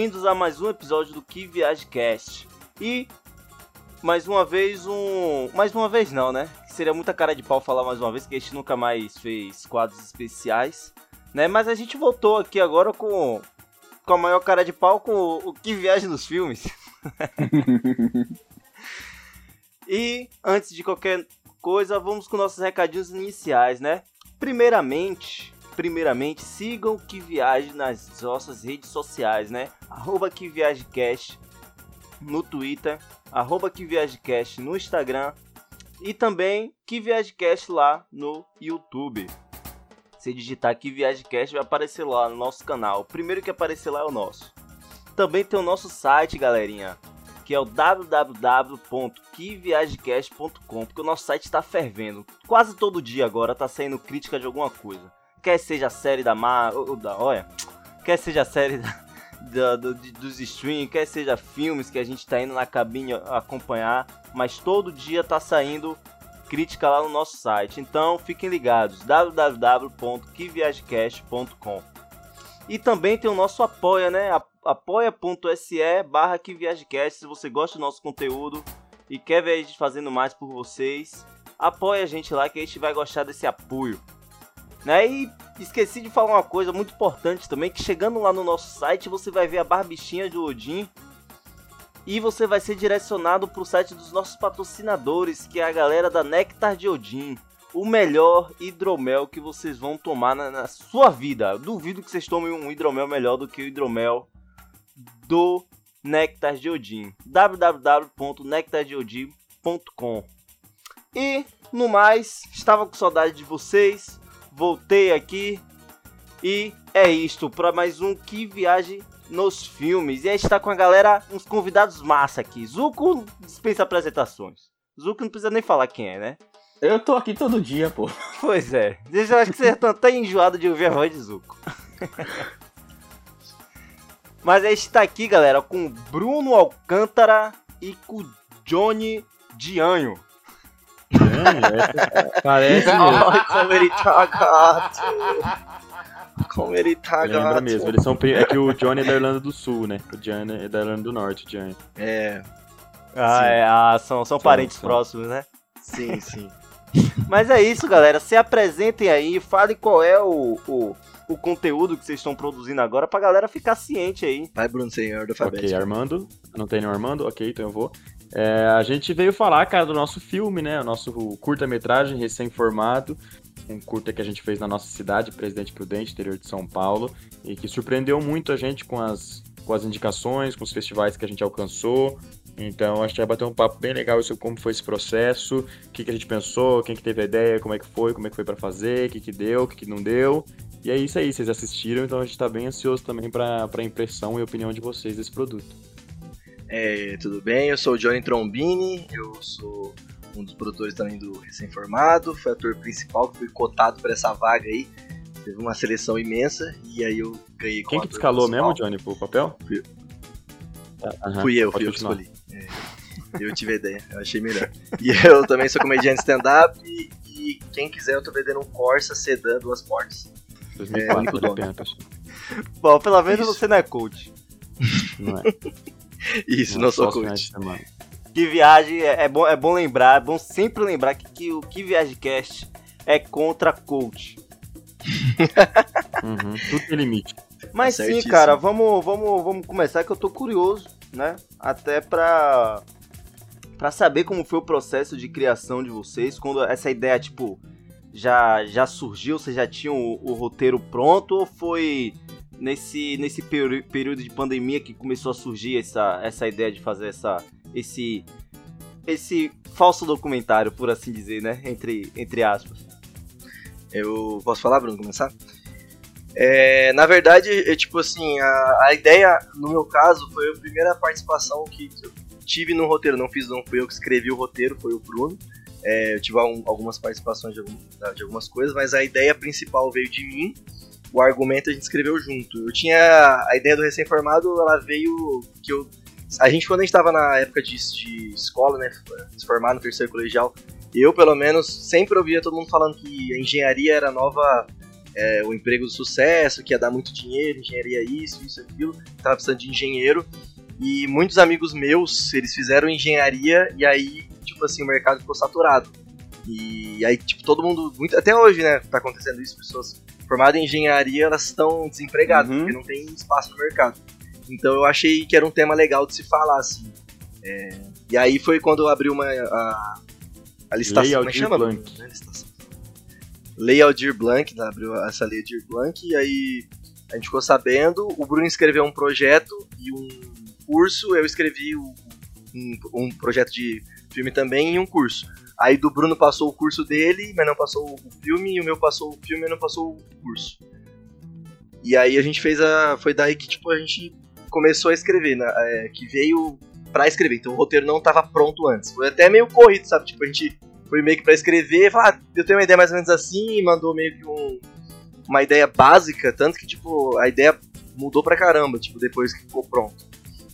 Bem-vindos a mais um episódio do Que Viagem Cast. E mais uma vez um, mais uma vez não, né? Seria muita cara de pau falar mais uma vez que a gente nunca mais fez quadros especiais, né? Mas a gente voltou aqui agora com com a maior cara de pau com o, o Que Viagem nos filmes. e antes de qualquer coisa, vamos com nossos recadinhos iniciais, né? Primeiramente, primeiramente, sigam o Que Viagem nas nossas redes sociais, né? Arroba Que Viagem Cast no Twitter, arroba Que Viagem Cast no Instagram e também Que Viagem Cast lá no YouTube. Se digitar Que Viagem Cast vai aparecer lá no nosso canal. O primeiro que aparecer lá é o nosso. Também tem o nosso site, galerinha, que é o www.quiviagecast.com, porque o nosso site está fervendo. Quase todo dia agora tá saindo crítica de alguma coisa. Quer seja a série da Mar... ou da... Olha... Quer seja a série da, da, do, dos streams, quer seja filmes que a gente tá indo na cabine acompanhar, mas todo dia tá saindo crítica lá no nosso site. Então fiquem ligados, www.quiviagecast.com. E também tem o nosso apoia, né? apoia.se barra. Se você gosta do nosso conteúdo e quer ver a gente fazendo mais por vocês, apoia a gente lá que a gente vai gostar desse apoio. Né? E esqueci de falar uma coisa muito importante também, que chegando lá no nosso site você vai ver a barbichinha de Odin e você vai ser direcionado para o site dos nossos patrocinadores, que é a galera da Nectar de Odin. O melhor hidromel que vocês vão tomar na, na sua vida. Eu duvido que vocês tomem um hidromel melhor do que o hidromel do Nectar de Odin. www.nectardeodin.com E, no mais, estava com saudade de vocês. Voltei aqui. E é isto para mais um Que Viagem nos filmes. E a gente tá com a galera, uns convidados massa aqui. Zuko dispensa apresentações. Zuko não precisa nem falar quem é, né? Eu tô aqui todo dia, pô. Pois é. Eu acho que você tá até enjoado de ouvir a voz de Zuko. Mas a gente tá aqui, galera, com Bruno Alcântara e com Johnny Dianho. É, parece. Ai, como ele tá gato. Como ele tá gato. Lembra mesmo, eles são É que o Johnny é da Irlanda do Sul, né? O Johnny é da Irlanda do Norte, o Johnny. É, Ah, é, ah, são, são parentes são. próximos, né? sim, sim. Mas é isso, galera. Se apresentem aí, falem qual é o, o, o conteúdo que vocês estão produzindo agora pra galera ficar ciente aí. Vai, Bruno, senhor do Ok, alfabeto. Armando. Não tem nenhum Armando? Ok, então eu vou. É, a gente veio falar, cara, do nosso filme, né? O nosso curta-metragem recém-formado. Um curta que a gente fez na nossa cidade, Presidente Prudente, interior de São Paulo. E que surpreendeu muito a gente com as, com as indicações, com os festivais que a gente alcançou. Então, a gente vai bater um papo bem legal sobre como foi esse processo, o que, que a gente pensou, quem que teve a ideia, como é que foi, como é que foi pra fazer, o que, que deu, o que, que não deu. E é isso aí, vocês assistiram, então a gente tá bem ansioso também pra, pra impressão e opinião de vocês desse produto. É, tudo bem? Eu sou o Johnny Trombini, eu sou um dos produtores também do Recém-Formado, fui ator principal, fui cotado para essa vaga aí. Teve uma seleção imensa e aí eu ganhei Quem que te escalou principal. mesmo, Johnny, pro papel? Fui- Ah, Fui eu, pode fui eu que escolhi. É, eu tive a ideia, eu achei melhor. E eu também sou comediante stand-up e, e quem quiser eu tô vendendo um Corsa Sedan duas portas. 2004, único vale a dono. pena, pessoal. Bom, pelo menos Isso. você não é coach. Não é? Isso, não sou só coach. semana. Que viagem, é, é bom, é bom lembrar, é bom sempre lembrar que, que o Que Viagem Cast é contra coach. Uhum, Tudo tem limite. Mas Tá sim, cara, vamos, vamos, vamos começar que eu tô curioso, né? Até pra, pra saber como foi o processo de criação de vocês, quando essa ideia, tipo, já, já surgiu, vocês já tinham o, o roteiro pronto ou foi nesse, nesse período de pandemia que começou a surgir essa, essa ideia de fazer essa, esse, esse falso documentário, por assim dizer, né? Entre, entre aspas. Eu posso falar, Bruno, começar? É, na verdade, é tipo assim, a, a ideia, no meu caso, foi a primeira participação que eu tive no roteiro. Não fiz, não fui eu que escrevi o roteiro, foi o Bruno. É, eu tive algum- algumas participações de, algum- de algumas coisas, mas a ideia principal veio de mim. O argumento a gente escreveu junto. Eu tinha a ideia do recém-formado, ela veio que eu a gente quando a gente tava na época de, de escola, né, se formar no terceiro colegial, Eu, pelo menos, sempre ouvia todo mundo falando que a engenharia era nova. É, o emprego do sucesso, que ia dar muito dinheiro, engenharia isso, isso, aquilo, tava precisando de engenheiro. E muitos amigos meus, eles fizeram engenharia e aí, tipo assim, o mercado ficou saturado. E aí, tipo, todo mundo, muito, até hoje, né, tá acontecendo isso, pessoas formadas em engenharia, elas estão desempregadas, uhum. porque não tem espaço no mercado. Então eu achei que era um tema legal de se falar, assim. É, e aí foi quando eu abri uma, a, a licitação, como é chama? Blanc. Né, Lei Aldir Blanc, né, abriu essa Lei Aldir Blanc, e aí a gente ficou sabendo, o Bruno escreveu um projeto e um curso, eu escrevi um, um projeto de filme também e um curso. Aí do Bruno passou o curso dele, mas não passou o filme, e o meu passou o filme e não passou o curso. E aí a gente fez a. Foi daí que tipo, a gente começou a escrever, né? É, que veio pra escrever. Então o roteiro não tava pronto antes. Foi até meio corrido, sabe? Tipo, a gente foi meio que pra escrever, falar, ah, eu tenho uma ideia mais ou menos assim, mandou meio que um, uma ideia básica, tanto que, tipo, a ideia mudou pra caramba, tipo, depois que ficou pronto.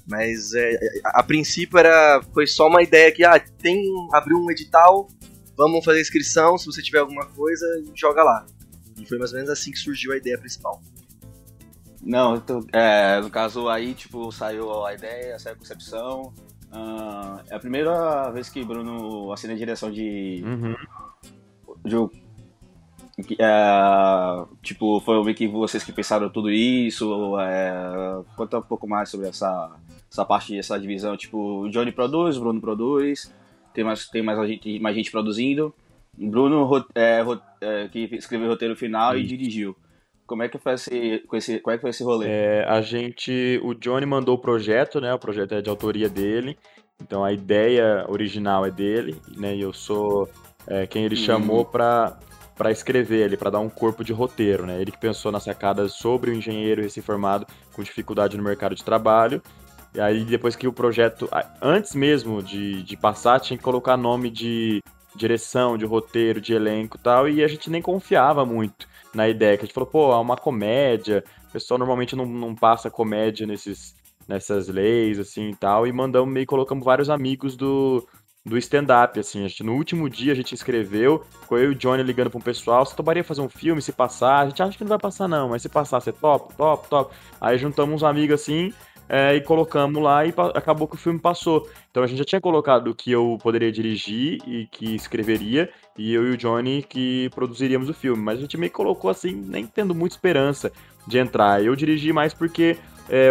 Mas é, a, a, princípio era foi só uma ideia que ah, tem abriu um edital, vamos fazer inscrição, se você tiver alguma coisa, joga lá. E foi mais ou menos assim que surgiu a ideia principal. Não, então, é, no caso aí, tipo, saiu a ideia, saiu a concepção. Uh, é a primeira vez que Bruno assina a direção de. Uhum. de é, tipo, foi meio que vocês que pensaram tudo isso. É, conta um pouco mais sobre essa, essa parte, essa divisão. Tipo, o Johnny produz, o Bruno produz, tem mais, tem mais, gente, mais gente produzindo. Bruno é, é, que escreveu o roteiro final e dirigiu. Como é que foi esse, esse, como é que foi esse rolê? É, a gente, o Johnny mandou o projeto, né? O projeto é de autoria dele. Então a ideia original é dele, né? E eu sou é, quem ele hum. chamou para para escrever ele, para dar um corpo de roteiro, né? Ele que pensou nas sacadas sobre o engenheiro recém-formado com dificuldade no mercado de trabalho e aí, depois que o projeto, antes mesmo de, de passar, tinha que colocar nome de direção, de roteiro, de elenco e tal, e a gente nem confiava muito na ideia, que a gente falou, pô, é uma comédia, o pessoal normalmente não, não passa comédia nesses, nessas leis, assim, e tal, e mandamos meio, colocamos vários amigos do, do stand-up, assim, a gente, no último dia a gente escreveu, ficou eu e o Johnny ligando para um pessoal, você toparia fazer um filme, se passar, a gente acha que não vai passar não, mas se passar, você top, top, top, aí juntamos uns amigos assim, é, e colocamos lá e acabou que o filme passou. Então a gente já tinha colocado que eu poderia dirigir e que escreveria, e eu e o Johnny que produziríamos o filme. Mas a gente meio que colocou assim, nem tendo muita esperança de entrar. Eu dirigi mais porque é,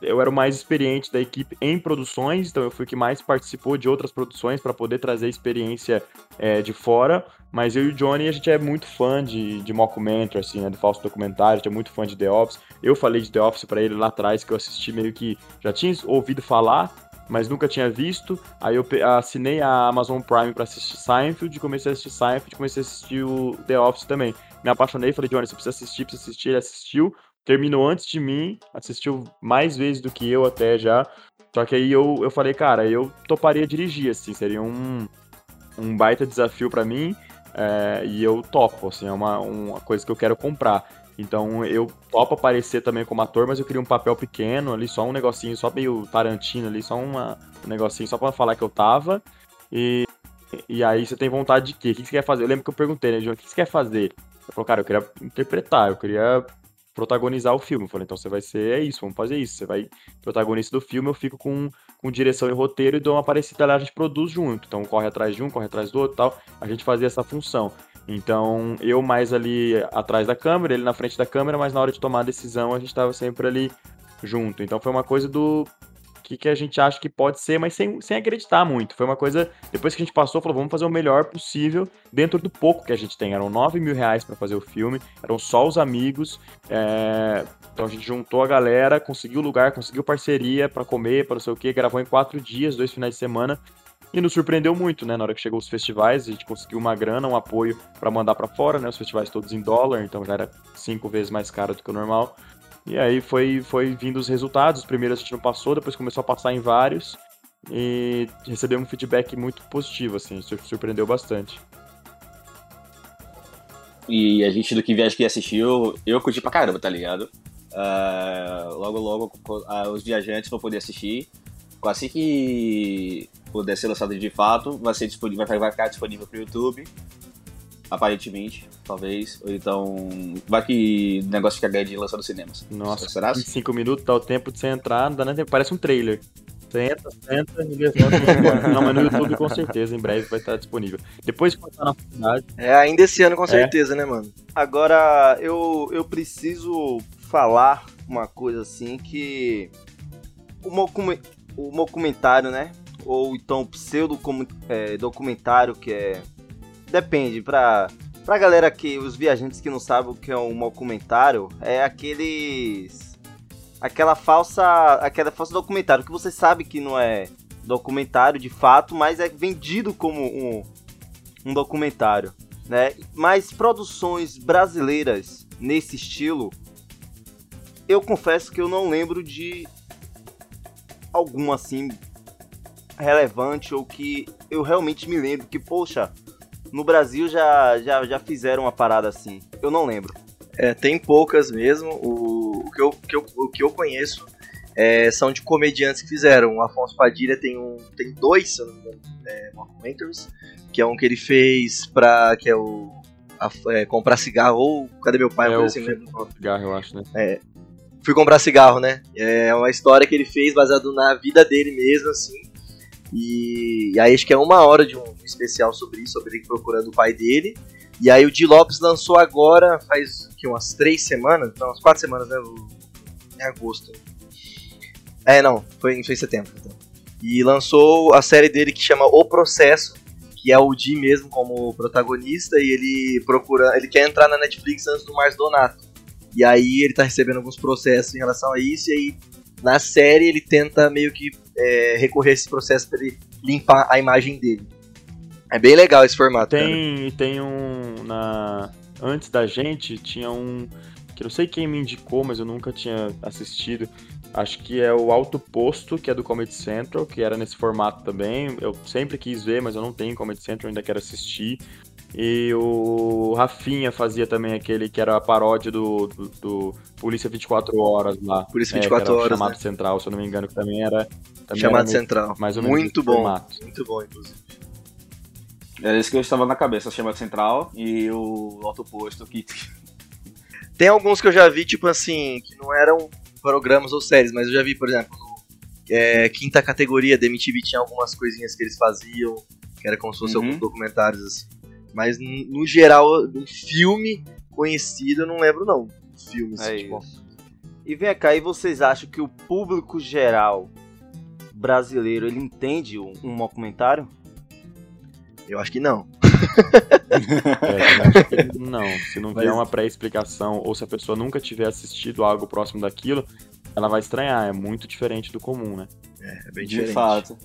eu era o mais experiente da equipe em produções, então eu fui o que mais participou de outras produções para poder trazer experiência é, de fora. Mas eu e o Johnny, a gente é muito fã de, de mockumentary, assim, né, do falso documentário, a gente é muito fã de The Office. Eu falei de The Office para ele lá atrás, que eu assisti meio que já tinha ouvido falar, mas nunca tinha visto. Aí eu assinei a Amazon Prime para assistir Seinfeld, comecei a assistir Seinfeld, comecei a assistir o The Office também. Me apaixonei, falei, Johnny, você precisa assistir, precisa assistir. Ele assistiu, terminou antes de mim, assistiu mais vezes do que eu até já. Só que aí eu, eu falei, cara, eu toparia dirigir, assim, seria um, um baita desafio para mim. É, e eu topo, assim, é uma, uma coisa que eu quero comprar. Então eu topo aparecer também como ator, mas eu queria um papel pequeno ali, só um negocinho, só meio Tarantino ali, só uma, um negocinho só pra falar que eu tava. E, e aí você tem vontade de quê? O que você quer fazer? Eu lembro que eu perguntei, né, João, o que você quer fazer? Ele falou, cara, eu queria interpretar, eu queria protagonizar o filme. Eu falei, então você vai ser é isso, vamos fazer isso. Você vai protagonista do filme, eu fico com, com direção e roteiro e dou uma parecida lá, a gente produz junto. Então corre atrás de um, corre atrás do outro tal. A gente fazia essa função. Então eu mais ali atrás da câmera, ele na frente da câmera, mas na hora de tomar a decisão a gente estava sempre ali junto. Então foi uma coisa do que, que a gente acha que pode ser, mas sem, sem acreditar muito. Foi uma coisa, depois que a gente passou, falou, vamos fazer o melhor possível dentro do pouco que a gente tem. Eram 9 mil reais para fazer o filme, eram só os amigos. É... Então a gente juntou a galera, conseguiu lugar, conseguiu parceria para comer, para não sei o que, gravou em quatro dias, dois finais de semana. E nos surpreendeu muito, né? Na hora que chegou os festivais, a gente conseguiu uma grana, um apoio para mandar para fora, né? Os festivais todos em dólar, então já era cinco vezes mais caro do que o normal. E aí foi, foi vindo os resultados. Os primeiros a gente não passou, depois começou a passar em vários. E recebemos um feedback muito positivo, assim, surpreendeu bastante. E a gente do que viaja que assistiu, eu curti pra caramba, tá ligado? Uh, logo, logo uh, os viajantes vão poder assistir. Assim que puder ser lançado de fato, vai ser disponível, vai ficar disponível pro YouTube. Aparentemente, talvez. Ou então. Vai que o negócio fica grande e lança nos cinemas. Nossa, será? 25 minutos dá o tempo de você entrar, não dá nem tempo, parece um trailer. Você entra, senta e levanta. Não, mas no YouTube com certeza, em breve vai estar disponível. Depois que passar na faculdade. É, ainda esse ano com certeza, né, mano? Agora, eu, eu preciso falar uma coisa assim que. O, mocume- o documentário, né? Ou então pseudo é, documentário que é. Depende, pra, pra galera que. Os viajantes que não sabem o que é um documentário, é aqueles. Aquela falsa. Aquela falsa documentário que você sabe que não é documentário de fato, mas é vendido como um, um documentário né? Mas produções brasileiras nesse estilo, eu confesso que eu não lembro de alguma assim relevante ou que eu realmente me lembro que, poxa, no Brasil já, já, já fizeram uma parada assim. Eu não lembro. É, tem poucas mesmo. O, o, que, eu, que eu- o que eu conheço é, são de comediantes que fizeram. O Afonso Padilha tem um. Tem dois, se eu não me engano, é, mockumentaries, que é um que ele fez pra. que é o. a- é, comprar cigarro ou cadê meu pai? É coisa assim, não lembro. Cigarro, eu acho, né? fui comprar cigarro, né? É uma história que ele fez baseado na vida dele mesmo, assim. E, e aí acho que é uma hora de um especial sobre isso, sobre ele procurando o pai dele. E aí o Di Lopes lançou agora, faz que umas três semanas, não, umas quatro semanas, né? Em agosto. É, não, foi, foi em setembro. então. E lançou a série dele que chama O Processo, que é o Di mesmo como protagonista, e ele procura. Ele quer entrar na Netflix antes do Márcio Donato. E aí ele tá recebendo alguns processos em relação a isso, e aí na série ele tenta meio que é, recorrer a esse processo pra ele limpar a imagem dele. É bem legal esse formato. cara. Tem, tem um. Na... Antes da gente, tinha um. Que eu não sei quem me indicou, mas eu nunca tinha assistido. Acho que é o Alto Posto, que é do Comedy Central, que era nesse formato também. Eu sempre quis ver, mas eu não tenho Comedy Central, ainda quero assistir. E o Rafinha fazia também aquele que era a paródia do, do, do Polícia 24 Horas lá. Polícia É, que 24 era o Horas, Chamado né? Central, se eu não me engano, que também era. Também Chamado era Central. mais ou menos Muito bom. formato. Muito bom, inclusive. É isso que eu estava na cabeça, chamado Central e o Alto Posto, que Tem alguns que eu já vi, tipo assim, que não eram programas ou séries, mas eu já vi, por exemplo, no é, quinta categoria da MTV tinha algumas coisinhas que eles faziam, que era como se fossem Uhum. alguns documentários assim. Mas no geral, um filme conhecido eu não lembro não. Filme, assim, É tipo, isso. E vem cá, e vocês acham que o público geral brasileiro ele entende um, um documentário? eu acho que não. É, que não, se não vier Mas- uma pré-explicação ou se a pessoa nunca tiver assistido algo próximo daquilo, ela vai estranhar, é muito diferente do comum, né? É bem de diferente. fato.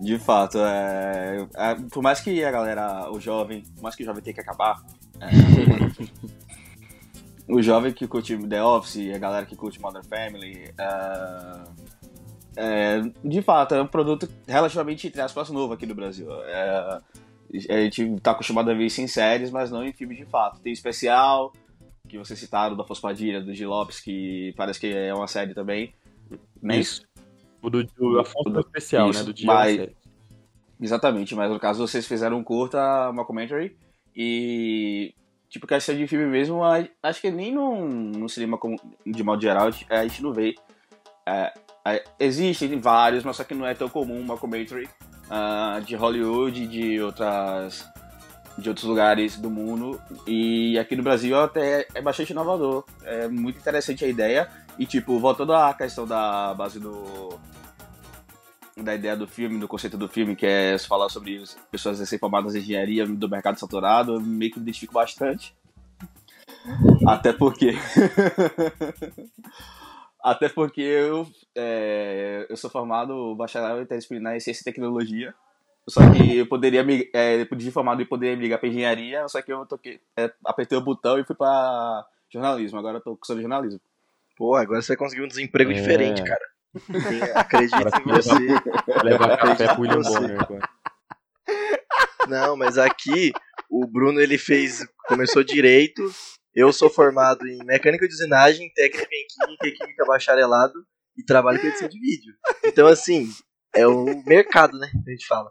De fato, é, é, por mais que a galera, o jovem, por mais que o jovem tenha que acabar, é, o jovem que curte The Office, a galera que curte Modern Family, é, é, de fato, é um produto relativamente, entre aspas, novo aqui no Brasil. É, a gente tá acostumado a ver isso em séries, mas não em filmes de fato. Tem especial, que vocês citaram, da Fospadilha, do G. Lopes, que parece que é uma série também. Isso. O do, do Afonso do- especial, isso, né? Do dia mas-. Exatamente, mas no caso vocês fizeram um curta, uma commentary, e tipo, questão de filme mesmo, acho que nem no, no cinema como- de modo geral a gente não vê. É, é, existem vários, mas só que não é tão comum uma commentary ah, de Hollywood, de outras de outros lugares do mundo e aqui no Brasil até é bastante inovador, é muito interessante a ideia e tipo voltando à questão da base do da ideia do filme, do conceito do filme, que é falar sobre as pessoas recém-formadas em engenharia do mercado saturado, eu meio que me identifico bastante. Até porque. Até porque eu, é, eu sou formado bacharel interdisciplinar em ciência e tecnologia. Só que eu poderia me. É, depois de formado eu poderia me ligar pra engenharia, só que eu toquei, é, apertei o botão e fui pra jornalismo. Agora eu tô cursando jornalismo. Pô, agora você vai conseguir um desemprego É. diferente, cara. Agora em que você. Levar café Acredito pro William em você. Bonner agora. Não, mas aqui o Bruno ele fez, começou direito. Eu sou formado em mecânica de usinagem, técnica em química e química bacharelado e trabalho com edição de vídeo. Então assim, É o mercado, né? A gente fala.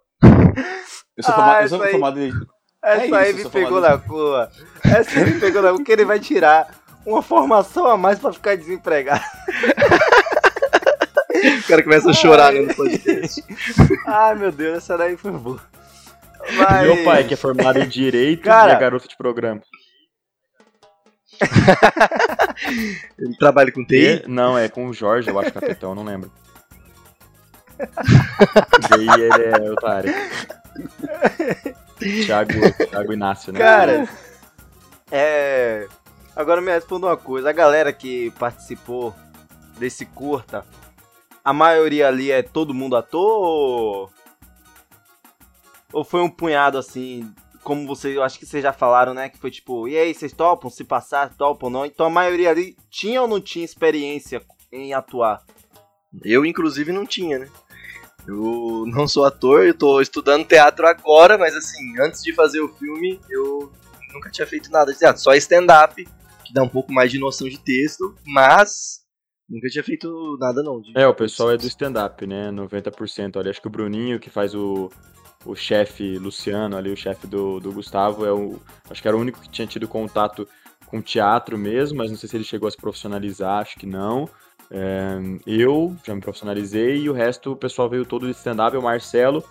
Eu sou Ah, formado, eu essa sou aí- formado em- Essa É aí me pegou na rua. Essa aí me pegou na rua, porque ele vai tirar uma formação a mais pra ficar desempregado. O cara começa a chorar né, no podcast. Ai, meu Deus, essa daí foi boa. Mas... Meu pai, que é formado em Direito Cara- e é garoto de programa. Ele trabalha com TI. E- não, é com o Jorge, eu acho, capitão, não lembro. e aí ele é otário. Thiago, Thiago Inácio, né? Cara, é. Agora me responda uma coisa: a galera que participou desse curta, a maioria ali é todo mundo ator ou. Ou foi um punhado assim, como vocês, eu acho que vocês já falaram, né? Que foi tipo, e aí, vocês topam? Se passar, topam ou não? Então a maioria ali tinha ou não tinha experiência em atuar? Eu, inclusive, não tinha, né? Eu não sou ator, eu tô estudando teatro agora, mas assim, antes de fazer o filme, eu nunca tinha feito nada de teatro. Só stand-up, que dá um pouco mais de noção de texto, mas nunca tinha feito nada não. É, o pessoal é do stand-up, né? 90% ali. Acho que o Bruninho, que faz o, o chefe Luciano ali, o chefe do, do Gustavo, é o. Acho que era o único que tinha tido contato com teatro mesmo, mas não sei se ele chegou a se profissionalizar, acho que não. É, eu já me profissionalizei e o resto o pessoal veio todo de stand-up. O Marcelo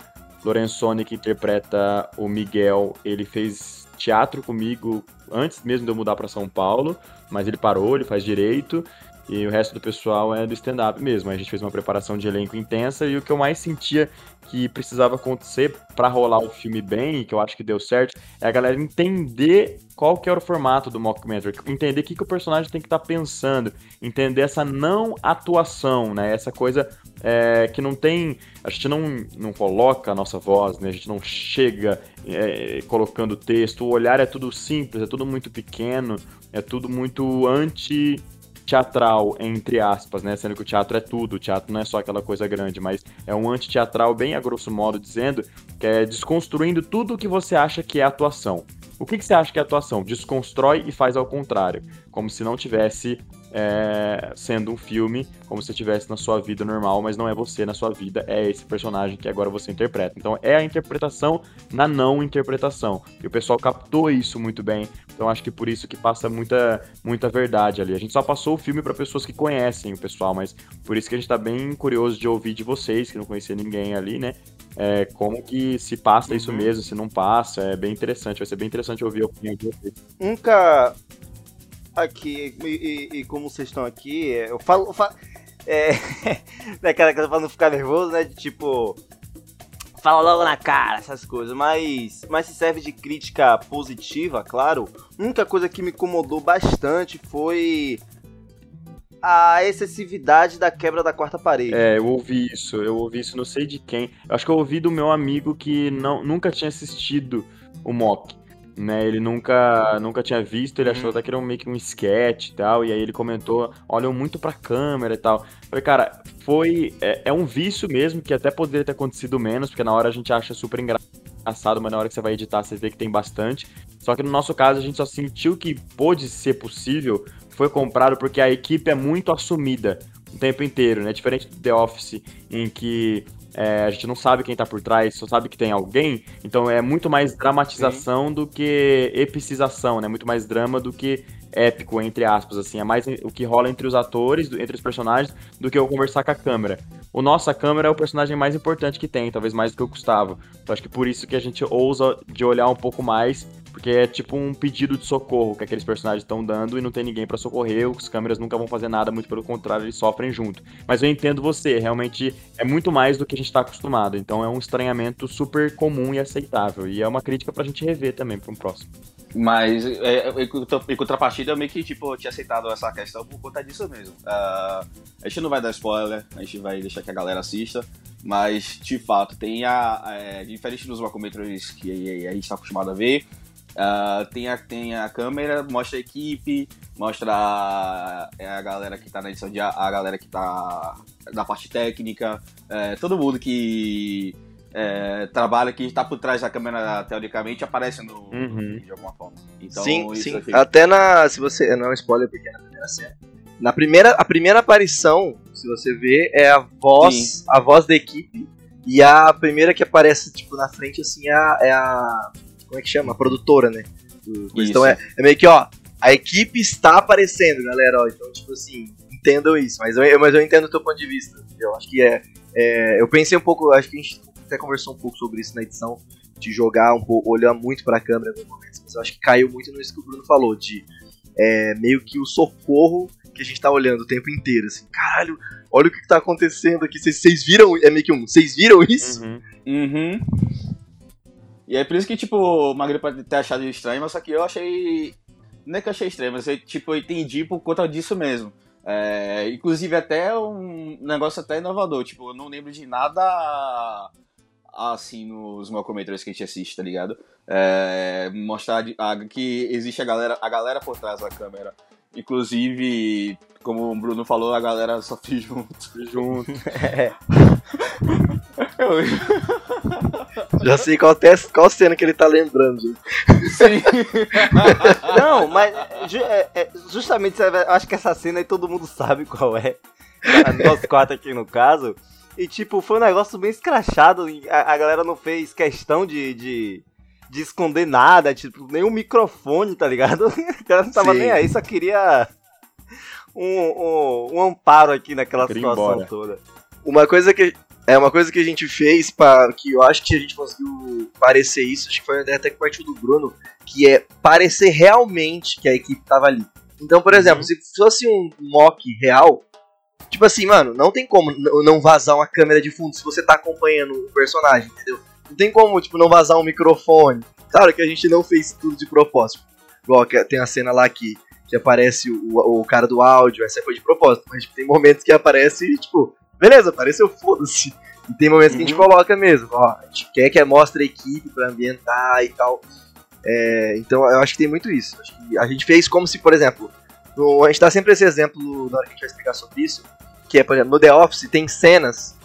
Lorenzoni, que interpreta o Miguel, ele fez teatro comigo antes mesmo de eu mudar para São Paulo, mas ele parou, ele faz direito. E o resto do pessoal é do stand-up mesmo. A gente fez uma preparação de elenco intensa e o que eu mais sentia que precisava acontecer pra rolar o filme bem, que eu acho que deu certo, é a galera entender qual que era o formato do mockumentary, entender o que, que o personagem tem que estar pensando, entender essa não atuação, né? Essa coisa é, que não tem. A gente não, não coloca a nossa voz, né? A gente não chega é, colocando texto, o olhar é tudo simples, é tudo muito pequeno, é tudo muito anti teatral, entre aspas, né? Sendo que o teatro é tudo, o teatro não é só aquela coisa grande, mas é um antiteatral bem a grosso modo dizendo que é desconstruindo tudo o que você acha que é atuação. O que, que você acha que é atuação? Desconstrói e faz ao contrário, como se não tivesse é, sendo um filme, como se estivesse na sua vida normal, mas não é você na sua vida, é esse personagem que agora você interpreta. Então é a interpretação na não interpretação. E o pessoal captou isso muito bem. Então acho que por isso que passa muita, muita verdade ali. A gente só passou o filme para pessoas que conhecem o pessoal, mas por isso que a gente tá bem curioso de ouvir de vocês, que não conhecia ninguém ali, né? É, como que se passa isso mesmo, se não passa, é bem interessante, vai ser bem interessante ouvir a opinião de vocês. Nunca aqui, e, e- e como vocês estão aqui, é, eu falo. Eu falo é, daquela coisa pra não ficar nervoso, né? De tipo. Fala logo na cara, essas coisas, mas, mas se serve de crítica positiva, claro. Única coisa que me incomodou bastante foi a excessividade da quebra da quarta parede. É, eu ouvi isso, eu ouvi isso, não sei de quem. Acho que eu ouvi do meu amigo que não, nunca tinha assistido o mock. Né, ele nunca, nunca tinha visto, ele achou Uhum. até que era um, meio que um sketch e tal, e aí ele comentou, olham muito pra câmera e tal. Falei, cara, foi. É, é um vício mesmo, que até poderia ter acontecido menos, porque na hora a gente acha super engraçado, mas na hora que você vai editar você vê que tem bastante. Só que no nosso caso a gente só sentiu que pôde ser possível, foi comprado porque a equipe é muito assumida o tempo inteiro, né? Diferente do The Office, em que é, a gente não sabe quem tá por trás, só sabe que tem alguém. Então é muito mais dramatização do que epicização, né? Muito mais drama do que épico, entre aspas, assim. É mais o que rola entre os atores, entre os personagens, do que eu conversar com a câmera. O nosso, a câmera, é o personagem mais importante que tem, talvez mais do que o Gustavo. Então acho que por isso que a gente ousa de olhar um pouco mais, porque é tipo um pedido de socorro que aqueles personagens estão dando e não tem ninguém pra socorrer, os câmeras nunca vão fazer nada, muito pelo contrário, eles sofrem junto. Mas eu entendo você, realmente é muito mais do que a gente tá acostumado, então é um estranhamento super comum e aceitável, e é uma crítica pra gente rever também pra um próximo. Mas é, contra- em contrapartida, eu meio que tipo, tinha aceitado essa questão por conta disso mesmo. Ah, a gente não vai dar spoiler, a gente vai deixar que a galera assista, mas de fato, tem a. É, diferente dos documentários que a gente está acostumado a ver, ah, tem, a, tem a câmera, mostra a equipe, mostra a, é a galera que tá na edição, de, a galera que tá na parte técnica, é, todo mundo que. é, trabalha que está por trás da câmera teoricamente aparece no, Uhum. no vídeo de alguma forma. Então, sim, isso sim. aqui- Até na. Se você. Não é um spoiler porque é na primeira cena. Na primeira, a primeira aparição, se você ver, é a voz, a voz da equipe E a primeira que aparece, tipo, na frente, assim, é a. É a como é que chama? A produtora, né? Do- Então é, é meio que, ó, a equipe está aparecendo, galera, ó. Então, tipo assim, entendam isso. Mas eu, mas eu entendo o teu ponto de vista. Eu acho que é, é. Eu pensei um pouco, acho que a gente até conversou um pouco sobre isso na edição, de jogar um pouco, olhar muito pra câmera em alguns momentos. Mas eu acho que caiu muito nisso que o Bruno falou, de é, meio que o socorro que a gente tá olhando o tempo inteiro, assim, caralho, olha o que, que tá acontecendo aqui. Vocês- Vocês viram? É meio que um. Vocês viram isso? Uhum. Uhum. E é por isso que, tipo, o Magno pode ter achado estranho, mas só que eu achei. Não é que eu achei estranho, mas eu, tipo, eu entendi por conta disso mesmo. É, inclusive até um negócio até inovador, tipo, eu não lembro de nada assim nos documentários que a gente assiste, tá ligado? É, mostrar a- que existe a galera, a galera por trás da câmera. Inclusive, como o Bruno falou, a galera sofre junto. Junto. Já sei qual, te- qual cena que ele tá lembrando. Sim. Não, mas ju- é- é, justamente eu acho que essa cena aí todo mundo sabe qual é. Nós quatro aqui no caso. E tipo, foi um negócio bem escrachado. A, a galera não fez questão de, de, de esconder nada, tipo, nem um microfone, tá ligado? A galera não tava Sim. nem aí, só queria um, um, um amparo aqui naquela situação embora. toda. Uma coisa que é uma coisa que a gente fez para que eu acho que a gente conseguiu parecer isso, acho que foi até que partiu do Bruno, que é parecer realmente que a equipe tava ali. Então, por exemplo, se fosse um mock real, tipo assim, mano, não tem como não vazar uma câmera de fundo se você tá acompanhando o personagem, entendeu? Não tem como, tipo, não vazar um microfone. Claro que a gente não fez tudo de propósito. Igual que tem a cena lá que, que aparece o, o cara do áudio, essa foi de propósito. Mas tipo, tem momentos que aparece e, tipo, beleza, apareceu, foda-se. E tem momentos que a gente coloca mesmo, ó, a gente quer que mostre a equipe pra ambientar e tal. É, então eu acho que tem muito isso. A gente fez como se, por exemplo, no- a gente dá sempre esse exemplo na hora que a gente vai explicar sobre isso, que é, por exemplo, no The Office tem cenas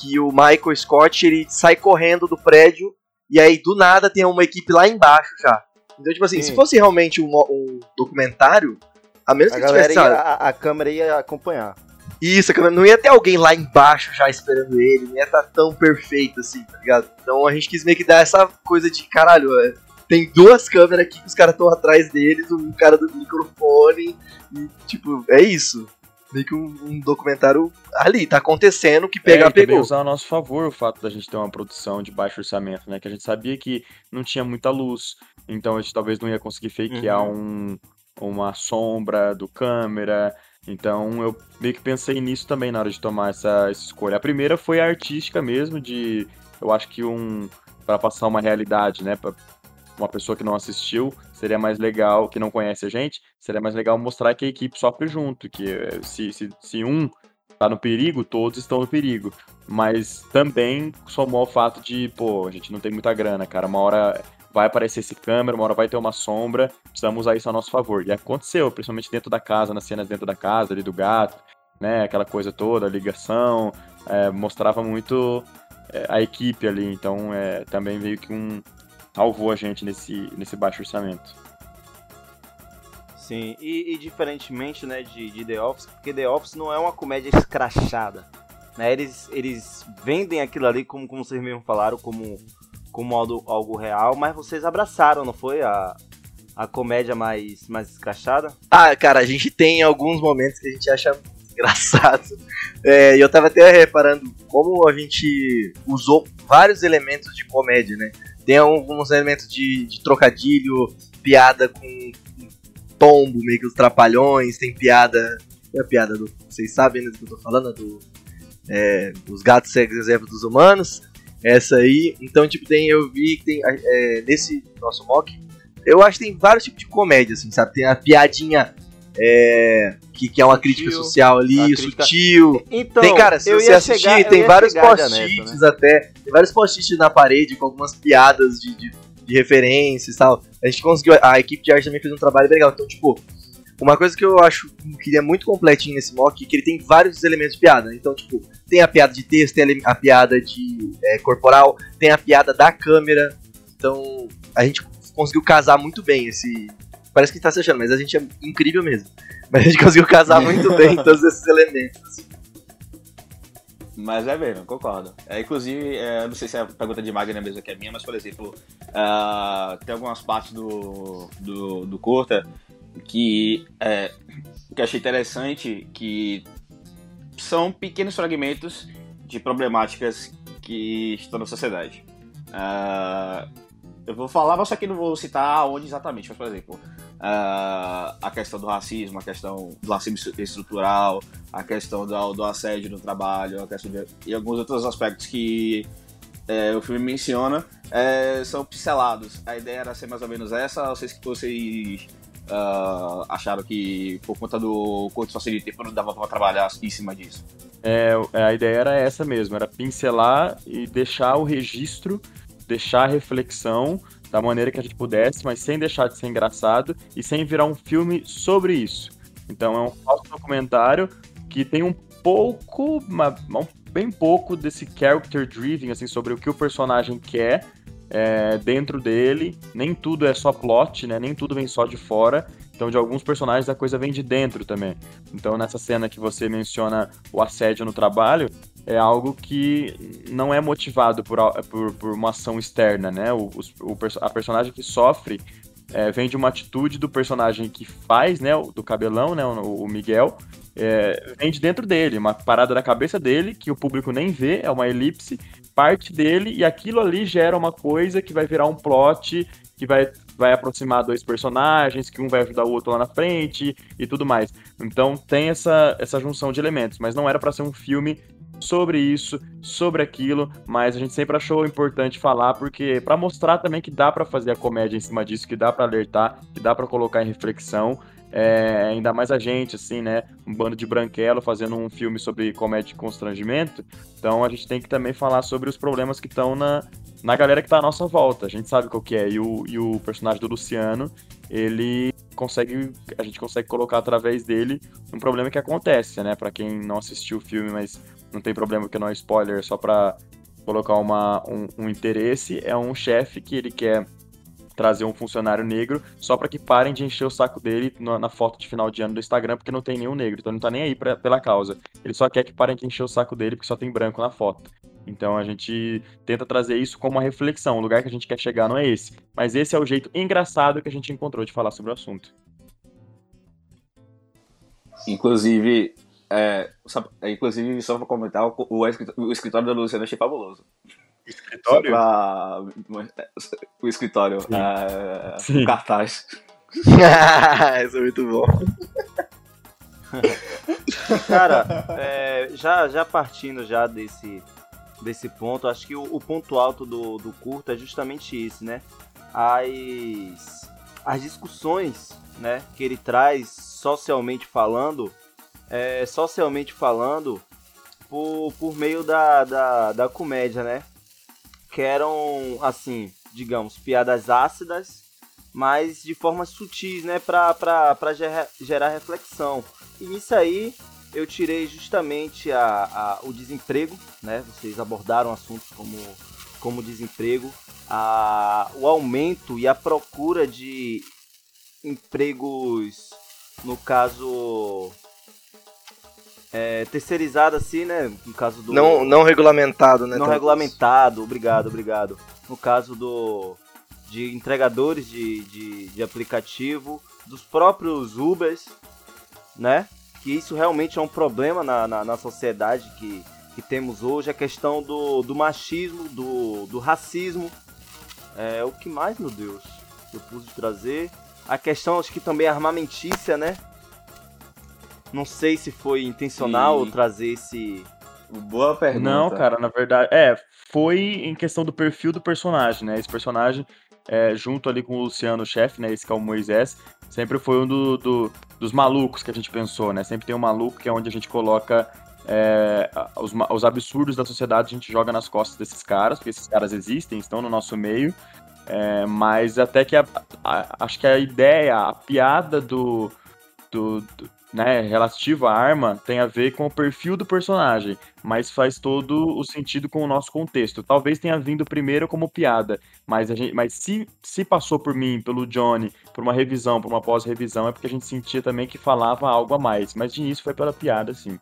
que o Michael Scott ele sai correndo do prédio e aí do nada tem uma equipe lá embaixo já. Então, tipo assim, Sim. se fosse realmente um, um documentário, a menos A que tivesse, ia, a, a câmera ia acompanhar. Isso, não ia ter alguém lá embaixo já esperando ele, não ia estar tão perfeito assim, tá ligado? Então a gente quis meio que dar essa coisa de caralho, é, tem duas câmeras aqui que os caras estão atrás deles, um cara do microfone, e tipo, é isso. Meio que um, um documentário ali, tá acontecendo, que pegar, é, pegou. usar a nosso favor o fato da gente ter uma produção de baixo orçamento, né? Que a gente sabia que não tinha muita luz, então a gente talvez não ia conseguir fakear um, uma sombra do câmera. Então eu meio que pensei nisso também na hora de tomar essa, essa escolha. A primeira foi a artística mesmo, de eu acho que um para passar uma realidade, né? Pra uma pessoa que não assistiu, seria mais legal, que não conhece a gente, seria mais legal mostrar que a equipe sofre junto, que eh, se, se, se um tá no perigo, todos estão no perigo. Mas também somou ao fato de, pô, a gente não tem muita grana, cara. Uma hora vai aparecer esse câmera, uma hora vai ter uma sombra, precisamos usar isso a nosso favor. E aconteceu, principalmente dentro da casa, nas cenas dentro da casa, ali do gato, né? Aquela coisa toda, ligação, eh, mostrava muito eh, a equipe ali, então eh, também veio que um. salvou a gente nesse, nesse baixo orçamento. Sim, e, e diferentemente né, de, de The Office, porque The Office não é uma comédia escrachada. Né? Eles, eles vendem aquilo ali, como, como vocês mesmo falaram, como, como algo, algo real, mas vocês abraçaram, não foi? A, a comédia mais, mais escrachada? Ah, cara, a gente tem alguns momentos que a gente acha engraçado. É, eu tava até reparando como a gente usou vários elementos de comédia, né? Tem alguns elementos de, de trocadilho, piada com tombo, meio que os trapalhões, tem piada. É a piada do. Vocês sabem né, do que eu tô falando? Do, é, os gatos seguem o exemplo dos humanos. Essa aí. Então, tipo, tem, eu vi que tem. é, nesse nosso mock, eu acho que tem vários tipos de comédia, assim, sabe? Tem a piadinha. é, que, que é uma crítica Sutil, social ali, crítica- sutil. Então, tem, cara, se eu você ia assistir, chegar- tem vários post-its né? até. Tem vários post-its na parede com algumas piadas de, de, de referências e tal. A gente conseguiu. A equipe de arte também fez um trabalho legal. Então, tipo, uma coisa que eu acho que ele é muito completinho nesse mock é que ele tem vários elementos de piada. Então, tipo, tem a piada de texto, tem a piada de é, corporal, tem a piada da câmera. Então, a gente conseguiu casar muito bem esse. Parece que a gente tá se achando, mas a gente é incrível mesmo. Mas a gente conseguiu casar muito bem todos esses elementos. Mas é mesmo, concordo. É, inclusive, é, não sei se é a pergunta de Magna mesmo que é minha, mas, por exemplo, uh, tem algumas partes do, do, do curta que, é, que eu achei interessante, que são pequenos fragmentos de problemáticas que estão na sociedade. Uh, eu vou falar, mas só que não vou citar onde exatamente. Mas, por exemplo, uh, a questão do racismo, a questão do racismo estrutural, a questão do, do assédio no trabalho, a questão de, e alguns outros aspectos que é, o filme menciona é, são pincelados. A ideia era ser mais ou menos essa, vocês, vocês uh, acharam que por conta do curto facility tempo não dava para trabalhar em cima disso? É, a ideia era essa mesmo, era pincelar e deixar o registro, deixar a reflexão da maneira que a gente pudesse, mas sem deixar de ser engraçado e sem virar um filme sobre isso. Então é um falso documentário que tem um pouco, uma, um, bem pouco desse character driven, assim, sobre o que o personagem quer é, dentro dele. Nem tudo é só plot, né? Nem tudo vem só de fora. Então, de alguns personagens, a coisa vem de dentro também. Então, nessa cena que você menciona o assédio no trabalho, é algo que não é motivado por, por, por uma ação externa, né? O, o, a personagem que sofre é, vem de uma atitude do personagem que faz, né? Do cabelão, né? O, o Miguel. É, vem de dentro dele, uma parada da cabeça dele, que o público nem vê, é uma elipse, parte dele, e aquilo ali gera uma coisa que vai virar um plot que vai, vai aproximar dois personagens, que um vai ajudar o outro lá na frente e tudo mais. Então tem essa, essa junção de elementos, mas não era para ser um filme sobre isso, sobre aquilo, mas a gente sempre achou importante falar porque para mostrar também que dá para fazer a comédia em cima disso, que dá para alertar, que dá para colocar em reflexão. É, ainda mais a gente, assim, né? Um bando de branquelo fazendo um filme sobre comédia de constrangimento. Então a gente tem que também falar sobre os problemas que estão na, na galera que tá à nossa volta. A gente sabe qual que é. E o, e o personagem do Luciano, ele consegue. A gente consegue colocar através dele um problema que acontece, né? Para quem não assistiu o filme, mas não tem problema porque não é spoiler, só pra colocar uma, um, um interesse, é um chefe que ele quer trazer um funcionário negro só para que parem de encher o saco dele na, na, foto de final de ano do Instagram, porque não tem nenhum negro, então ele não tá nem aí pra, pela causa. Ele só quer que parem de encher o saco dele porque só tem branco na foto. Então a gente tenta trazer isso como uma reflexão. O lugar que a gente quer chegar não é esse. Mas esse é o jeito engraçado que a gente encontrou de falar sobre o assunto. Inclusive, é, inclusive, só pra comentar, o, o, escritório da Luciana achei fabuloso. Escritório? Pra, o escritório, Sim. É, Sim. o cartaz. Isso é muito bom. Cara, é, já, já partindo já desse, desse ponto, acho que o, o ponto alto do, do curto é justamente isso, né? As, as discussões né, que ele traz socialmente falando é, socialmente falando, por, por meio da, da, da comédia, né? Que eram, assim, digamos, piadas ácidas, mas de formas sutis, né? Pra, pra, pra gerar, gerar reflexão. E nisso aí eu tirei justamente a, a, o desemprego, né? Vocês abordaram assuntos como, como desemprego, a, o aumento e a procura de empregos, no caso, é, terceirizado assim, né? No caso do. Não, não regulamentado, né? Não regulamentado, obrigado, obrigado. No caso do. De entregadores de, de, de aplicativo, dos próprios Ubers, né? Que isso realmente é um problema na, na, na sociedade que, que temos hoje. A questão do, do machismo, do, do racismo. É o que mais, meu Deus, eu pude trazer. A questão, acho que também é armamentícia, né? Não sei se foi intencional e... trazer esse. Boa pergunta. Não, cara, na verdade. É, foi em questão do perfil do personagem, né? Esse personagem, é, junto ali com o Luciano, o chefe, né? Esse que é o Moisés, sempre foi um do, do, dos malucos que a gente pensou, né? Sempre tem um maluco que é onde a gente coloca é, os, os, absurdos da sociedade, a gente joga nas costas desses caras, porque esses caras existem, estão no nosso meio. É, mas até que a, a, acho que a ideia, a piada do, do, do né, relativo à arma tem a ver com o perfil do personagem, mas faz todo o sentido com o nosso contexto. Talvez tenha vindo primeiro como piada, mas, a gente, mas se, se passou por mim, pelo Johnny, por uma revisão, por uma pós-revisão, é porque a gente sentia também que falava algo a mais. Mas de início foi pela piada, sim.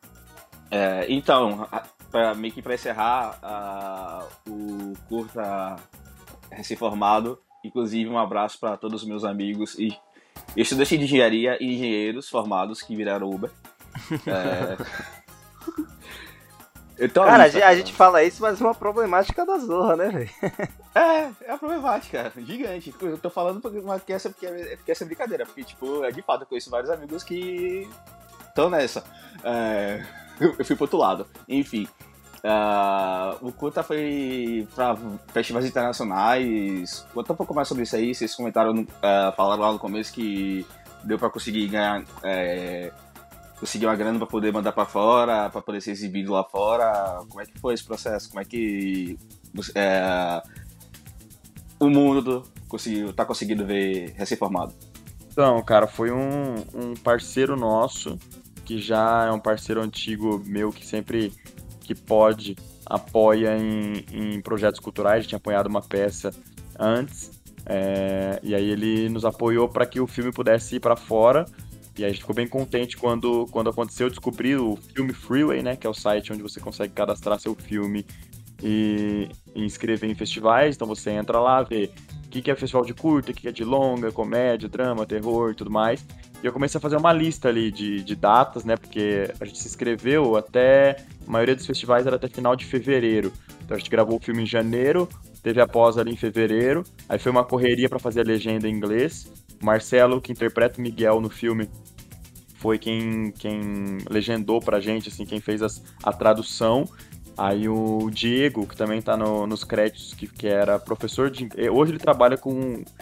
É, então, pra, meio que pra encerrar uh, o curta recém-formado, inclusive um abraço para todos os meus amigos e estudantes de engenharia e engenheiros formados que viraram Uber. É... Então, cara, isso, a gente fala isso, mas é uma problemática da zorra, né, velho? É, é uma problemática, gigante. Eu tô falando porque essa, porque, porque essa é brincadeira, porque, tipo, é de fato, eu conheço vários amigos que estão nessa. É, eu fui pro outro lado. Enfim, uh, o Curta foi pra festivais internacionais. Conta um pouco mais sobre isso aí. Vocês comentaram, uh, falaram lá no começo que deu pra conseguir ganhar. É, conseguir uma grana para poder mandar para fora, para poder ser exibido lá fora. Como é que foi esse processo? Como é que é, o mundo conseguiu, tá conseguindo ver recém-formado? Então, cara, foi um, um parceiro nosso que já é um parceiro antigo meu que sempre que pode apoia em, em projetos culturais. tinha apoiado uma peça antes é, e aí ele nos apoiou para que o filme pudesse ir para fora e a gente ficou bem contente quando, quando aconteceu descobrir o Filme Freeway, né? Que é o site onde você consegue cadastrar seu filme e, e inscrever em festivais. Então você entra lá, vê o que, que é festival de curta, o que, que é de longa, comédia, drama, terror e tudo mais. E eu comecei a fazer uma lista ali de, de datas, né? Porque a gente se inscreveu até. A maioria dos festivais era até final de fevereiro. Então a gente gravou o filme em janeiro, teve a pós ali em fevereiro. Aí foi uma correria para fazer a legenda em inglês. Marcelo, que interpreta o Miguel no filme, foi quem, quem legendou pra gente, assim, quem fez as, a tradução. Aí o Diego, que também tá no, nos créditos, que, que era professor de. Hoje ele trabalha com.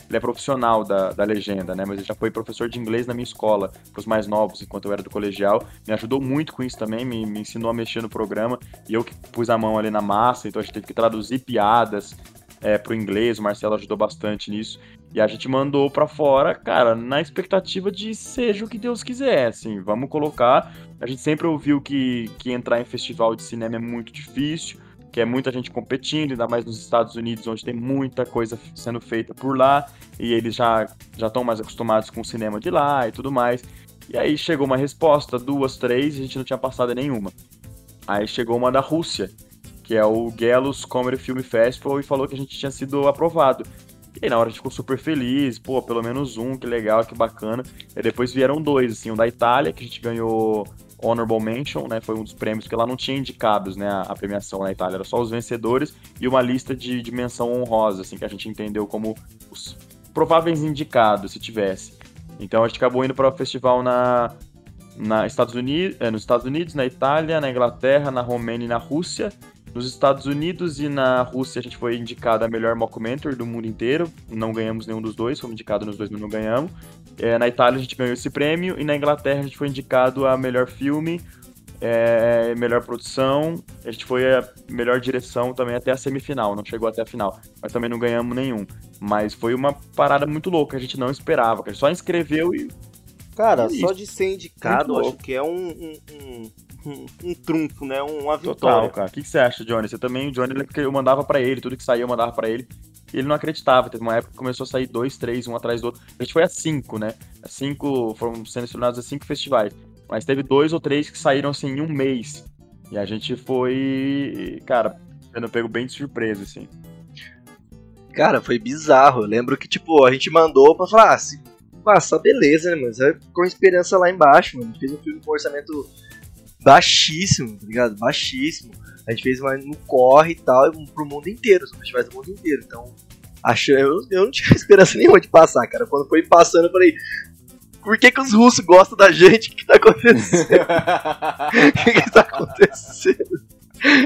Ele é profissional da, da legenda, né? Mas ele já foi professor de inglês na minha escola, pros mais novos, enquanto eu era do colegial. Me ajudou muito com isso também, me, me ensinou a mexer no programa. E eu que pus a mão ali na massa, então a gente teve que traduzir piadas, é, pro inglês, o Marcelo ajudou bastante nisso. E a gente mandou para fora, cara, na expectativa de seja o que Deus quiser, assim, vamos colocar. A gente sempre ouviu que, que entrar em festival de cinema é muito difícil, que é muita gente competindo, ainda mais nos Estados Unidos, onde tem muita coisa sendo feita por lá, e eles já já estão mais acostumados com o cinema de lá e tudo mais. E aí chegou uma resposta, duas, três, e a gente não tinha passado nenhuma. Aí chegou uma da Rússia, que é o Gelos Comedy Film Festival, e falou que a gente tinha sido aprovado. E aí, na hora a gente ficou super feliz, pô, pelo menos um, que legal, que bacana. E depois vieram dois, assim, um da Itália, que a gente ganhou Honorable Mention, né? Foi um dos prêmios, porque lá não tinha indicados, né? A, premiação na Itália, era só os vencedores e uma lista de, de menção honrosa, assim, que a gente entendeu como os prováveis indicados, se tivesse. Então a gente acabou indo para o festival na, na Estados Unidos, é, nos Estados Unidos, na Itália, na Inglaterra, na Romênia e na Rússia. Nos Estados Unidos e na Rússia a gente foi indicado a melhor mockumentary do mundo inteiro. Não ganhamos nenhum dos dois, fomos indicados nos dois, mas não ganhamos. É, na Itália a gente ganhou esse prêmio e na Inglaterra a gente foi indicado a melhor filme, é, melhor produção. A gente foi a melhor direção também até a semifinal, não chegou até a final, mas também não ganhamos nenhum. Mas foi uma parada muito louca, a gente não esperava, a gente só inscreveu e Cara, só de ser indicado, acho que é um, um, um, um, um trunfo, né? Uma vitória. Total, cara. O que, que você acha, Johnny? Você também, o Johnny, eu mandava para ele, tudo que saía eu mandava para ele. E ele não acreditava. Teve uma época que começou a sair dois, três, um atrás do outro. A gente foi a cinco, né? A cinco, foram selecionados a cinco festivais. Mas teve dois ou três que saíram assim em um mês. E a gente foi, cara, sendo pego bem de surpresa, assim. Cara, foi bizarro. Eu lembro que, tipo, a gente mandou pra falar, ah, se passar, beleza, né, mas é com esperança lá embaixo, mano. A gente fez um filme com orçamento baixíssimo, tá ligado? Baixíssimo. A gente fez uma no corre e tal, pro mundo inteiro, são festivais do mundo inteiro. Então, acho, eu, eu não tinha esperança nenhuma de passar, cara. Quando foi passando, eu falei, por que, que os russos gostam da gente? O que, que tá acontecendo? O que, que tá acontecendo?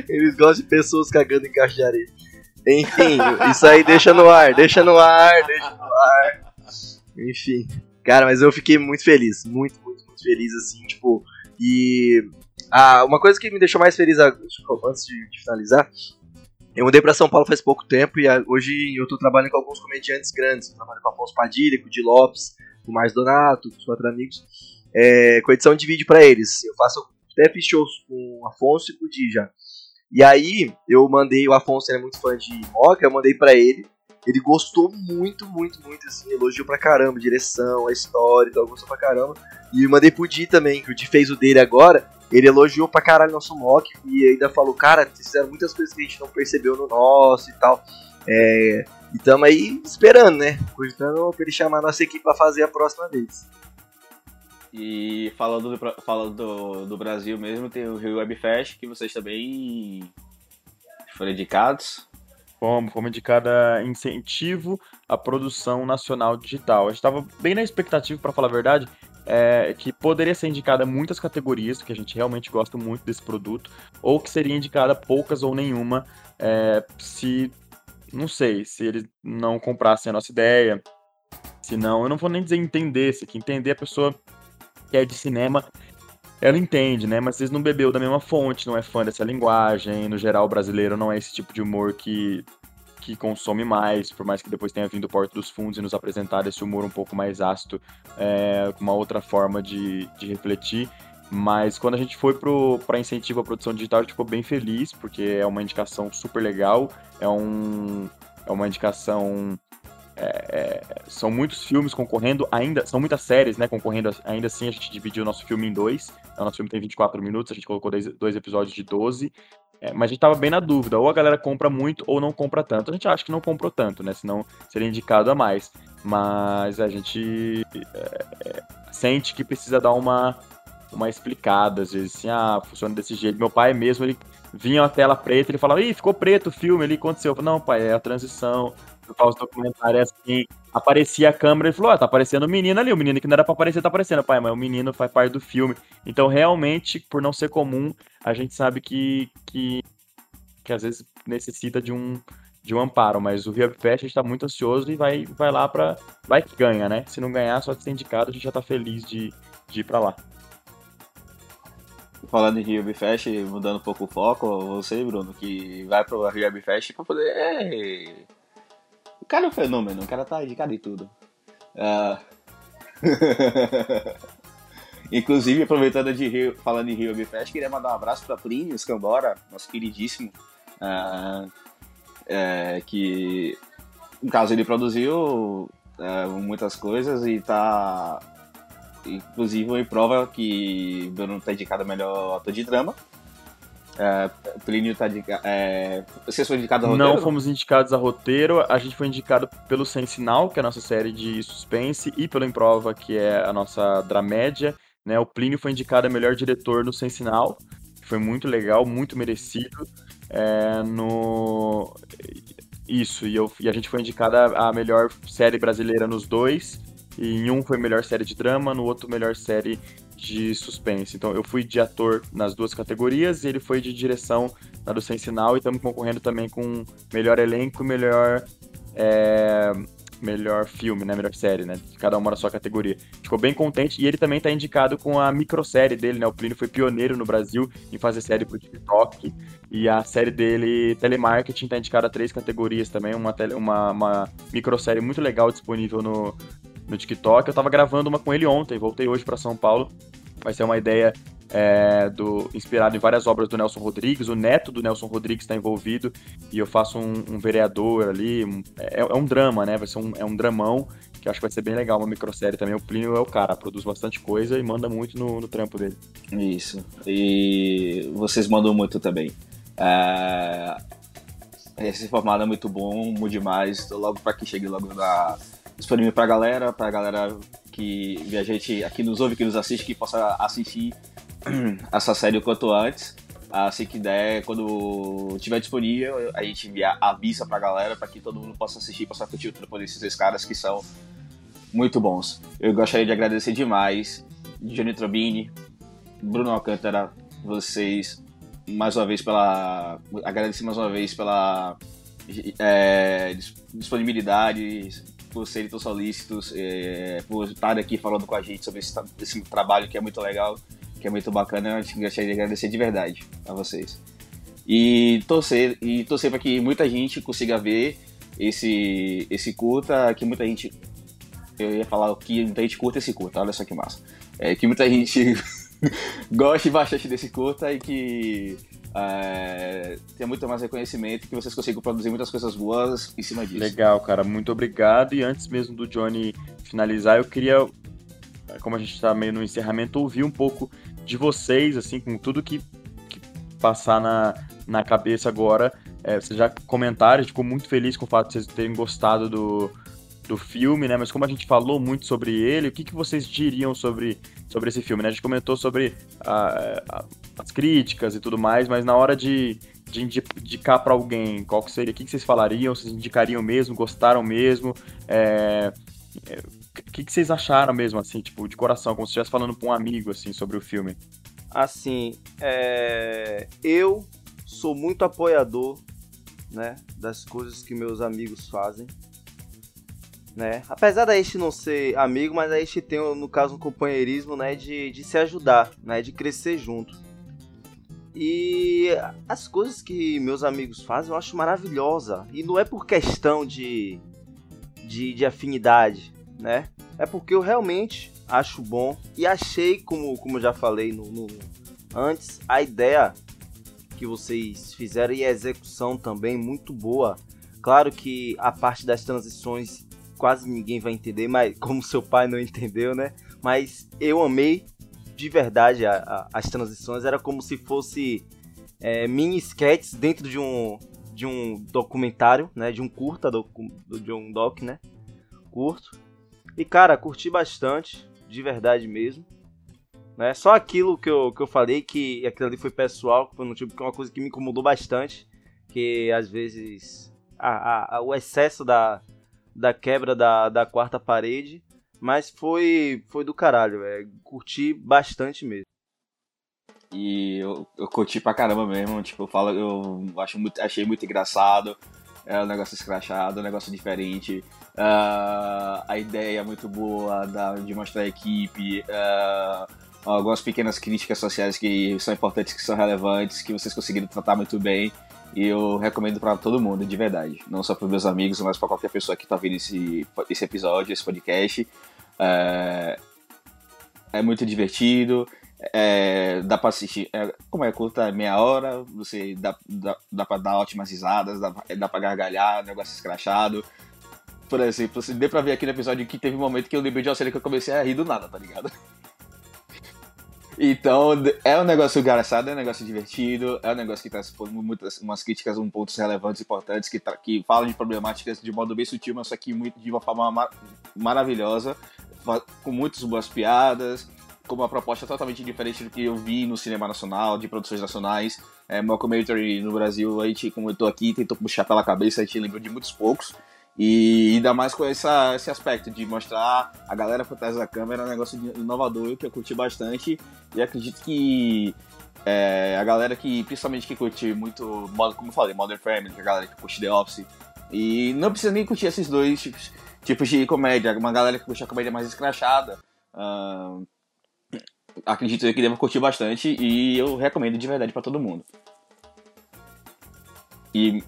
Eles gostam de pessoas cagando em caixa de areia. Enfim, isso aí deixa no ar, deixa no ar, deixa no ar. Enfim. Cara, mas eu fiquei muito feliz. Muito, muito, muito feliz, assim, tipo. E ah, uma coisa que me deixou mais feliz antes de, de finalizar, eu mudei para São Paulo faz pouco tempo e hoje eu tô trabalhando com alguns comediantes grandes. Eu trabalho com Afonso Padilha, com o Di Lopes, com o Márcio Donato, com os quatro amigos, é, com edição de vídeo para eles. Eu faço até shows com o Afonso e com o Di já. E aí eu mandei, o Afonso é muito fã de Moca, eu mandei para ele. Ele gostou muito, muito, muito, assim, elogiou pra caramba, direção, a história e tal, gostou pra caramba. E eu mandei pro Di também, que o Di fez o dele agora. Ele elogiou pra caralho nosso mock e ainda falou, cara, fizeram muitas coisas que a gente não percebeu no nosso e tal. É, e tamo aí esperando, né? Cogitando pra ele chamar a nossa equipe pra fazer a próxima vez. E falando do, falando do, do Brasil mesmo, tem o Rio Web Fest, que vocês também foram indicados. Fomos, fomos indicada incentivo à produção nacional digital. A gente estava bem na expectativa, para falar a verdade, é, que poderia ser indicada muitas categorias, que a gente realmente gosta muito desse produto, ou que seria indicada poucas ou nenhuma, é, se, não sei, se eles não comprassem a nossa ideia, se não, eu não vou nem dizer entender, se que entender a pessoa que é de cinema, ela entende, né, mas vocês não bebeu da mesma fonte, não é fã dessa linguagem, no geral o brasileiro não é esse tipo de humor que que consome mais, por mais que depois tenha vindo o Porto dos Fundos e nos apresentar esse humor um pouco mais ácido, é, uma outra forma de, de refletir. Mas quando a gente foi para incentivo à produção digital, a gente ficou bem feliz, porque é uma indicação super legal, é, um, é uma indicação. É, é, são muitos filmes concorrendo, ainda são muitas séries, né? Concorrendo, ainda assim a gente dividiu o nosso filme em dois. O nosso filme tem 24 minutos, a gente colocou dois, dois episódios de 12. É, mas a gente tava bem na dúvida, ou a galera compra muito ou não compra tanto. A gente acha que não comprou tanto, né? Senão seria indicado a mais. Mas a gente é, é, sente que precisa dar uma, uma explicada, às vezes, assim, ah, funciona desse jeito. Meu pai mesmo, ele vinha a tela preta, ele falava, ih, ficou preto o filme ali, aconteceu. Eu falei, não, pai, é a transição, eu os documentários assim, aparecia a câmera e falou, ó, tá aparecendo o menino ali, o menino que não era pra aparecer tá aparecendo, pai, mas o menino faz parte do filme. Então, realmente, por não ser comum, a gente sabe que, que, que às vezes necessita de um, de um amparo, mas o Rio gente tá muito ansioso e vai, vai lá pra. Vai que ganha, né? Se não ganhar, só de ser indicado, a gente já tá feliz de, de ir pra lá. Falando em Rio mudando um pouco o foco, você, Bruno, que vai pro Rio pra poder é, o cara é um fenômeno, o cara tá indicado em tudo. Uh... Inclusive, aproveitando de Rio, falando em Rio Fest, queria mandar um abraço para Plínio Scambora, nosso queridíssimo, uh, é, que, no caso, ele produziu uh, muitas coisas e tá, inclusive, em prova que Bruno tá indicado melhor ator de drama. É, Plínio tá de, é, vocês foram indicados a roteiro? Não fomos indicados a roteiro, a gente foi indicado pelo Sem Sinal, que é a nossa série de suspense, e pelo Improva, que é a nossa dramédia. Né? O Plínio foi indicado a melhor diretor no Sem Sinal, que foi muito legal, muito merecido. É, no... Isso, e, eu, e a gente foi indicada a melhor série brasileira nos dois. E em um foi melhor série de drama, no outro melhor série de suspense. Então eu fui de ator nas duas categorias e ele foi de direção na do Sem Sinal e estamos concorrendo também com melhor elenco e melhor é, melhor filme, né, melhor série, né, cada uma na sua categoria. Ficou bem contente e ele também está indicado com a microsérie dele, né, o Plínio foi pioneiro no Brasil em fazer série pro TikTok e a série dele, Telemarketing, está indicada a três categorias também, uma, tele, uma, uma microsérie muito legal disponível no, no TikTok. Eu tava gravando uma com ele ontem, voltei hoje para São Paulo. Vai ser uma ideia é, do, inspirado em várias obras do Nelson Rodrigues. O neto do Nelson Rodrigues está envolvido e eu faço um, um vereador ali. É, é, um drama, né? Vai ser um, é um dramão que acho que vai ser bem legal, uma microsérie também. O Plínio é o cara, produz bastante coisa e manda muito no, no trampo dele. Isso. E vocês mandam muito também. É... Esse formato é muito bom, muito demais. Tô logo para que chegue logo na disponível pra galera, pra galera que a gente aqui nos ouve, que nos assiste, que possa assistir essa série o quanto antes. Assim que der, quando tiver disponível, a gente avisa pra galera para que todo mundo possa assistir, possa curtir o trampo desses caras que são muito bons. Eu gostaria de agradecer demais Johnny Trobini, Bruno Alcântara, vocês mais uma vez pela. Agradecer mais uma vez pela é, disponibilidade, por serem tão solícitos, é, por estar aqui falando com a gente sobre esse, esse, trabalho que é muito legal, que é muito bacana. Eu gostaria de agradecer de verdade a vocês. E torcer, e torcer para que muita gente consiga ver esse, esse curta, que muita gente. Eu ia falar que muita gente curta esse curta, olha só que massa. É, que muita gente goste bastante desse curta e que é, tenha muito mais reconhecimento, que vocês consigam produzir muitas coisas boas em cima disso. Legal, cara, muito obrigado. E antes mesmo do Johnny finalizar, eu queria, como a gente está meio no encerramento, ouvir um pouco de vocês, assim, com tudo que, que passar na, na cabeça agora. É, vocês já comentaram, ficou muito feliz com o fato de vocês terem gostado do, do filme, né? Mas como a gente falou muito sobre ele, o que, que vocês diriam sobre, sobre esse filme, né? A gente comentou sobre a, as críticas e tudo mais, mas na hora de, de indicar para alguém, qual que seria, o que, que vocês falariam? Vocês indicariam mesmo? Gostaram mesmo? É, é, o que, que vocês acharam mesmo, assim, tipo, de coração, como se estivesse falando para um amigo, assim, sobre o filme? Assim, é... eu sou muito apoiador, né, das coisas que meus amigos fazem, né? Apesar da gente não ser amigo, mas a gente tem, no caso, um companheirismo, né, de, de se ajudar, né, de crescer junto. E as coisas que meus amigos fazem eu acho maravilhosa. E não é por questão de, de, de afinidade, né? É porque eu realmente acho bom e achei, como, como eu já falei no, no antes, a ideia que vocês fizeram e a execução também muito boa. Claro que a parte das transições quase ninguém vai entender, mas como seu pai não entendeu, né? Mas eu amei de verdade a, a, as transições. Era como se fosse é, mini sketches dentro de um de um documentário, né? De um curta do, de um doc, né? Curto. E cara, curti bastante, de verdade mesmo. Né? Só aquilo que eu, que eu falei, que aquilo ali foi pessoal, que foi tipo é uma coisa que me incomodou bastante. Que às vezes a, a, o excesso da, da quebra da, da quarta parede. Mas foi, foi do caralho, velho. Curti bastante mesmo. E eu, eu curti pra caramba mesmo. Tipo, eu falo, eu acho muito, achei muito engraçado. É um negócio escrachado, um negócio diferente. Uh, a ideia é muito boa da, de mostrar a equipe. Uh, algumas pequenas críticas sociais que são importantes, que são relevantes, que vocês conseguiram tratar muito bem. E eu recomendo para todo mundo, de verdade. Não só para meus amigos, mas para qualquer pessoa que está vendo esse, esse episódio, esse podcast. É, é muito divertido. É, dá para assistir. É, como é curta, meia hora. Você dá, dá, dá para dar ótimas risadas, dá, dá para gargalhar, negócio escrachado. Por exemplo, você deu pra ver aqui no episódio que teve um momento que eu lembrei de uma cena que eu comecei a rir do nada, tá ligado? Então, é um negócio engraçado, é um negócio divertido, é um negócio que traz muitas umas críticas, um pontos relevantes, importantes, que, que falam de problemáticas de modo bem sutil, mas só que muito, de uma forma mar maravilhosa, com muitas boas piadas, com uma proposta totalmente diferente do que eu vi no cinema nacional, de produções nacionais. É, Mockumentary no Brasil, a gente, como eu tô aqui, tentou puxar pela cabeça, a gente lembrou de muitos poucos. E ainda mais com essa, esse aspecto de mostrar a galera por trás da câmera, é um negócio inovador que eu curti bastante. E acredito que é, a galera que, principalmente que curte muito, como eu falei, Modern Family, a galera que curte The Office, e não precisa nem curtir esses dois tipos, tipos de comédia, uma galera que curte a comédia mais escrachada. Uh, acredito que deva curtir bastante e eu recomendo de verdade para todo mundo. E,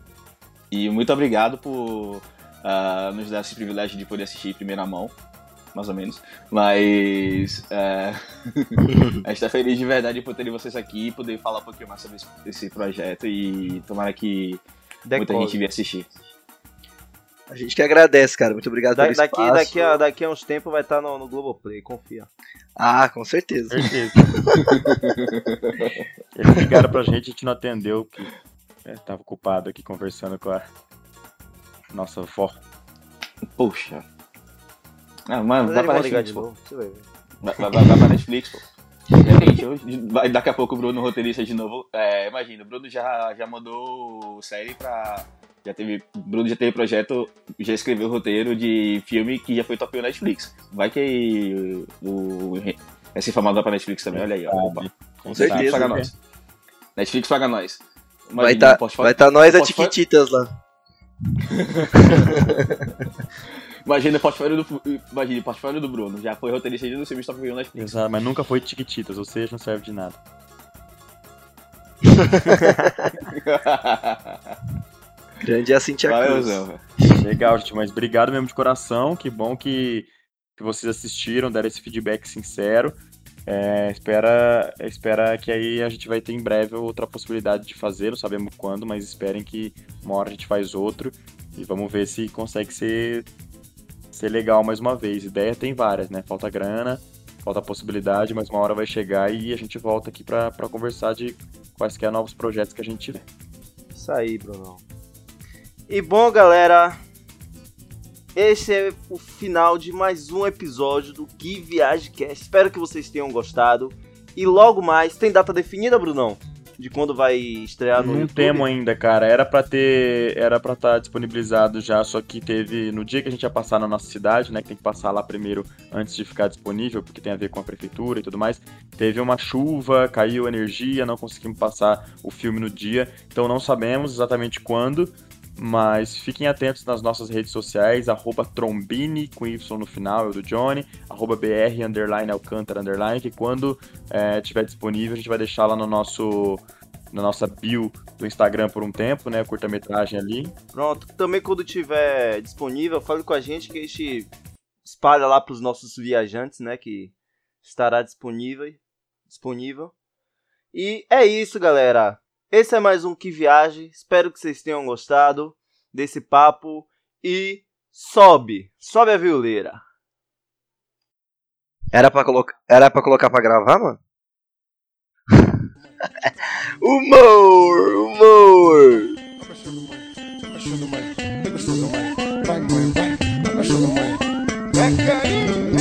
e muito obrigado por uh, nos dá esse privilégio de poder assistir em primeira mão, mais ou menos. Mas uh, a gente tá feliz de verdade por ter vocês aqui e poder falar um pouquinho mais sobre esse, esse projeto e tomara que muita gente venha assistir. A gente que agradece, cara. Muito obrigado da, pelo daqui, espaço. Daqui a, daqui a uns tempos vai estar tá no, no Globoplay, confia. Ah, com certeza. Certeza. Eles ligaram pra gente, a gente não atendeu, que é, tava ocupado aqui conversando com a nossa avó. Poxa. Ah, mano, vai pra Netflix, pô. Vai, vai, vai, vai pra Netflix, pô. Gente, daqui a pouco o Bruno roteirista de novo. É, imagina, o Bruno já, já mandou série pra. Já teve. Bruno já teve projeto, já escreveu o roteiro de filme que já foi top 1 Netflix. Vai que o. Essa informação vai pra Netflix também, olha aí, ó. Opa. Com certeza. Paga nós. Netflix paga nós. Imagina, vai estar tá, vai tá nós a Tiquititas lá. Imagina o portfólio do, imagina, o portfólio do Bruno. Já foi roteirista de no filme Stop View Netflix. Exato, mas nunca foi Tiquititas, ou seja, não serve de nada. Grande é a Cintia Cruz. Legal, gente, mas obrigado mesmo de coração. Que bom que, que vocês assistiram, deram esse feedback sincero. É, espera, espera que aí a gente vai ter em breve outra possibilidade de fazer, não sabemos quando, mas esperem que uma hora a gente faz outro e vamos ver se consegue ser, ser legal mais uma vez. Ideia tem várias, né? Falta grana, falta possibilidade, mas uma hora vai chegar e a gente volta aqui para conversar de quaisquer novos projetos que a gente tiver. Isso aí, Brunão. E bom, galera, esse é o final de mais um episódio do Que Viagem Cast. Espero que vocês tenham gostado. E logo mais, tem data definida, Brunão? De quando vai estrear no Não YouTube? temos ainda, cara. Era pra ter, era para estar disponibilizado já, só que teve no dia que a gente ia passar na nossa cidade, né, que tem que passar lá primeiro antes de ficar disponível, porque tem a ver com a prefeitura e tudo mais. Teve uma chuva, caiu energia, não conseguimos passar o filme no dia, então não sabemos exatamente quando. Mas fiquem atentos nas nossas redes sociais, arroba trombini, com Y no final, o do Johnny, arroba br, underline, alcântara, underline, que quando é, tiver disponível a gente vai deixar lá no nosso, na nossa bio do Instagram por um tempo, né, curta-metragem ali. Pronto. Também quando tiver disponível, fale com a gente que a gente espalha lá para os nossos viajantes, né? Que estará disponível. disponível. E é isso, galera. Esse é mais um Que Viagem. Espero que vocês tenham gostado desse papo. E sobe! Sobe a violeira! Era pra, colocar, era pra colocar pra gravar, mano? humor! Humor! Vai, mãe, vai. Mãe.